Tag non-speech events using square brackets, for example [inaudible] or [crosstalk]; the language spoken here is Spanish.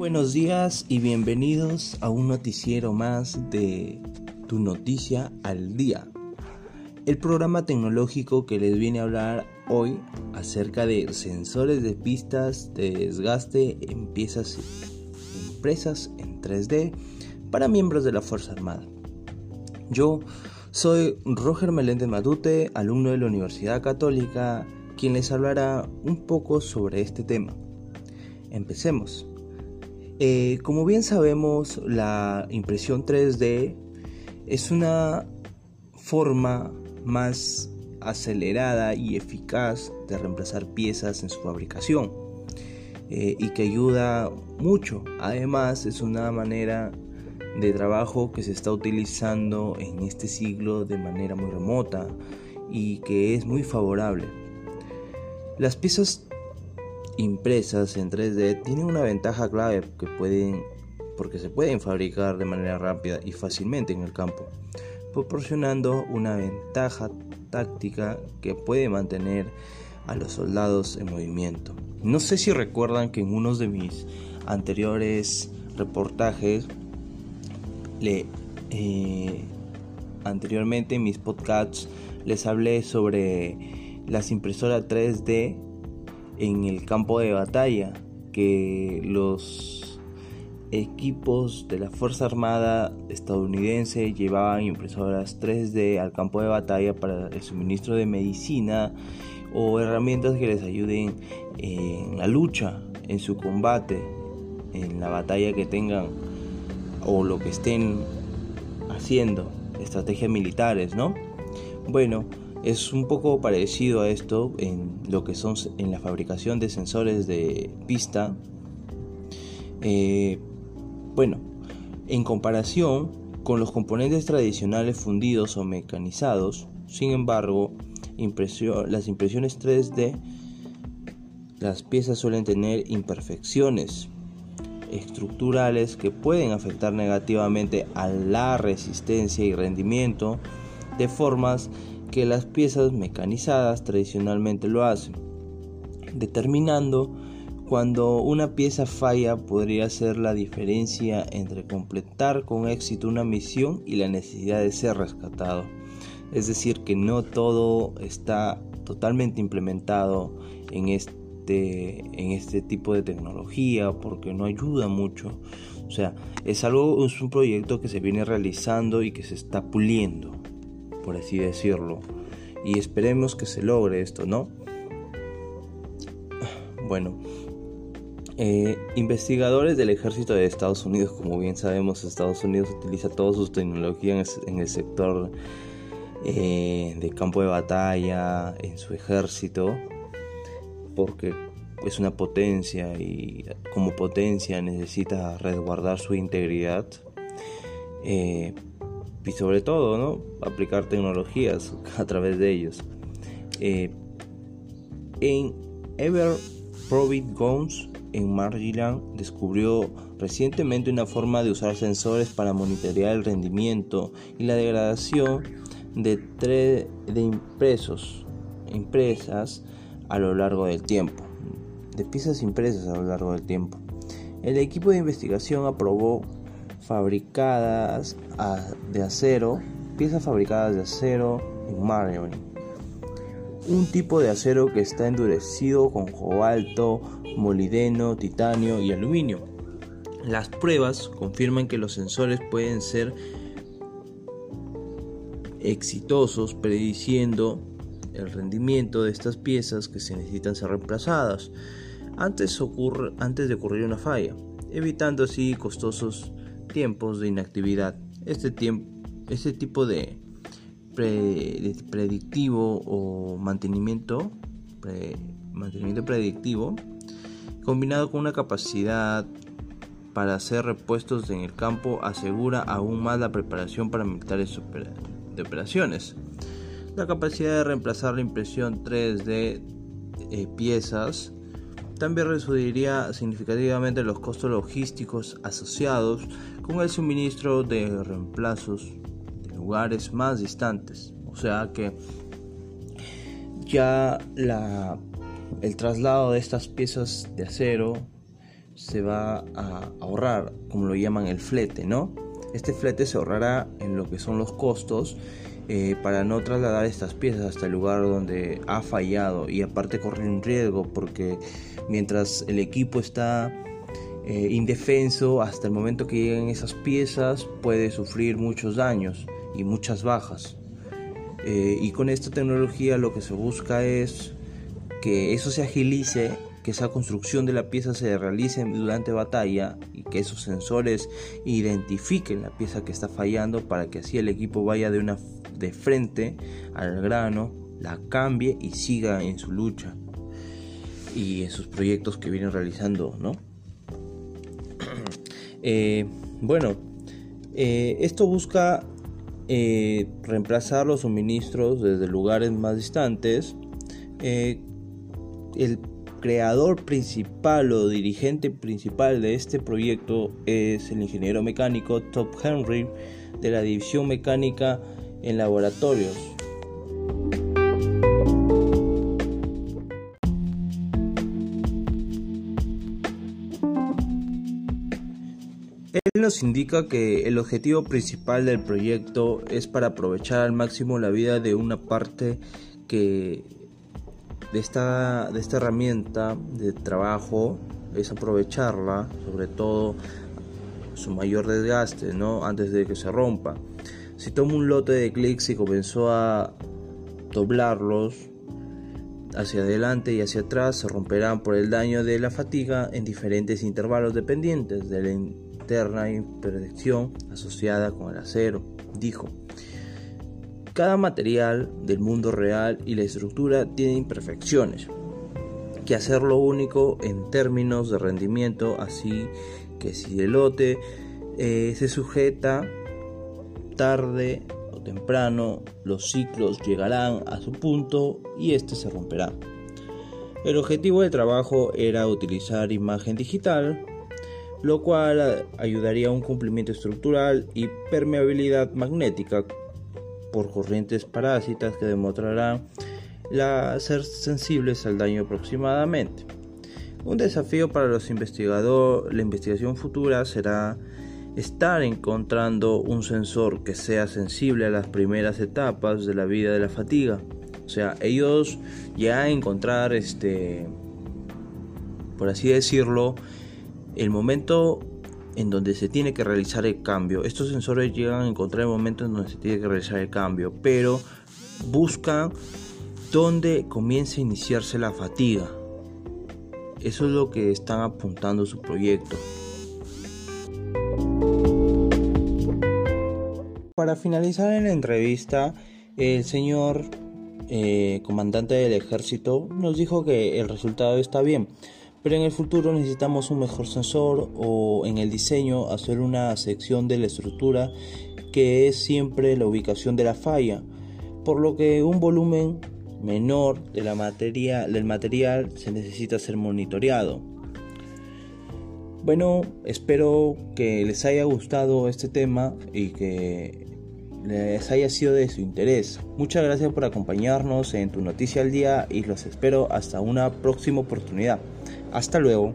buenos días y bienvenidos a un noticiero más de Tu Noticia al Día. El programa tecnológico que les viene a hablar hoy acerca de sensores de pistas de desgaste en piezas impresas en 3D para miembros de la Fuerza Armada. Yo soy Roger Meléndez Matute, alumno de la Universidad Católica, quien les hablará un poco sobre este tema. Empecemos. Eh, como bien sabemos, la impresión 3D es una forma más acelerada y eficaz de reemplazar piezas en su fabricación eh, y que ayuda mucho. Además, es una manera de trabajo que se está utilizando en este siglo de manera muy remota y que es muy favorable. Las piezas impresas en 3D tienen una ventaja clave que pueden porque se pueden fabricar de manera rápida y fácilmente en el campo, proporcionando una ventaja táctica que puede mantener a los soldados en movimiento. No sé si recuerdan que en uno de mis anteriores reportajes, le, eh, anteriormente en mis podcasts les hablé sobre las impresoras 3D en el campo de batalla que los equipos de la Fuerza Armada estadounidense llevaban impresoras 3D al campo de batalla para el suministro de medicina o herramientas que les ayuden en la lucha, en su combate, en la batalla que tengan o lo que estén haciendo, estrategias militares, ¿no? Bueno, es un poco parecido a esto en lo que son en la fabricación de sensores de pista. Eh, bueno, en comparación con los componentes tradicionales fundidos o mecanizados, sin embargo, las impresiones 3D, las piezas suelen tener imperfecciones estructurales que pueden afectar negativamente a la resistencia y rendimiento de formas que las piezas mecanizadas tradicionalmente lo hacen, determinando cuando una pieza falla podría ser la diferencia entre completar con éxito una misión y la necesidad de ser rescatado. Es decir, que no todo está totalmente implementado en este, en este tipo de tecnología porque no ayuda mucho. O sea, es algo, es un proyecto que se viene realizando y que se está puliendo por así decirlo. Y esperemos que se logre esto, ¿no? Bueno, eh, investigadores del ejército de Estados Unidos, como bien sabemos, Estados Unidos utiliza toda su tecnología en el sector eh, de campo de batalla, en su ejército, porque es una potencia y como potencia necesita resguardar su integridad. Eh, y sobre todo ¿no? aplicar tecnologías [laughs] a través de ellos. Eh, en Ever Probit Guns en Maryland descubrió recientemente una forma de usar sensores para monitorear el rendimiento y la degradación de, de impresos, impresas a lo largo del tiempo, de piezas impresas a lo largo del tiempo. El equipo de investigación aprobó fabricadas de acero, piezas fabricadas de acero en Maryland. Un tipo de acero que está endurecido con cobalto, molibdeno, titanio y aluminio. Las pruebas confirman que los sensores pueden ser exitosos prediciendo el rendimiento de estas piezas que se necesitan ser reemplazadas antes, antes de ocurrir una falla, evitando así costosos tiempos de inactividad. Este, este tipo de, predictivo o mantenimiento, mantenimiento predictivo, combinado con una capacidad para hacer repuestos en el campo, asegura aún más la preparación para militares de operaciones. La capacidad de reemplazar la impresión 3D de eh, piezas también reduciría significativamente los costos logísticos asociados con el suministro de reemplazos de lugares más distantes. O sea que ya la, el traslado de estas piezas de acero se va a ahorrar, como lo llaman el flete, ¿no? Este flete se ahorrará en lo que son los costos eh, para no trasladar estas piezas hasta el lugar donde ha fallado. Y aparte correr un riesgo porque mientras el equipo está eh, indefenso hasta el momento que lleguen esas piezas puede sufrir muchos daños y muchas bajas. Eh, y con esta tecnología lo que se busca es que eso se agilice que esa construcción de la pieza se realice durante batalla y que esos sensores identifiquen la pieza que está fallando para que así el equipo vaya de una de frente al grano, la cambie y siga en su lucha y en sus proyectos que vienen realizando, ¿no? [clears throat] Eh, bueno, eh, esto busca eh, reemplazar los suministros desde lugares más distantes. el creador principal o dirigente principal de este proyecto es el ingeniero mecánico Top Henry de la división mecánica en laboratorios. Él nos indica que el objetivo principal del proyecto es para aprovechar al máximo la vida de una parte que de esta, de esta herramienta de trabajo es aprovecharla, sobre todo su mayor desgaste, ¿no? antes de que se rompa. Si tomo un lote de clics y comenzó a doblarlos hacia adelante y hacia atrás, se romperán por el daño de la fatiga en diferentes intervalos dependientes de la interna imperfección asociada con el acero, dijo. Cada material del mundo real y la estructura tiene imperfecciones, que hacerlo único en términos de rendimiento, así que si el lote eh, se sujeta tarde o temprano, los ciclos llegarán a su punto y este se romperá. El objetivo del trabajo era utilizar imagen digital, lo cual ayudaría a un cumplimiento estructural y permeabilidad magnética por corrientes parásitas que demostrarán ser sensibles al daño aproximadamente. Un desafío para los investigadores, la investigación futura será estar encontrando un sensor que sea sensible a las primeras etapas de la vida de la fatiga. O sea, ellos ya encontrar este por así decirlo, el momento en donde se tiene que realizar el cambio. Estos sensores llegan a encontrar el momento en donde se tiene que realizar el cambio, pero buscan donde comienza a iniciarse la fatiga. Eso es lo que están apuntando su proyecto. Para finalizar en la entrevista, el señor eh, comandante del ejército nos dijo que el resultado está bien, pero en el futuro necesitamos un mejor sensor o en el diseño hacer una sección de la estructura que es siempre la ubicación de la falla, por lo que un volumen menor de la materia, del material se necesita ser monitoreado. Bueno, espero que les haya gustado este tema y que les haya sido de su interés. Muchas gracias por acompañarnos en tu noticia al día y los espero hasta una próxima oportunidad. Hasta luego.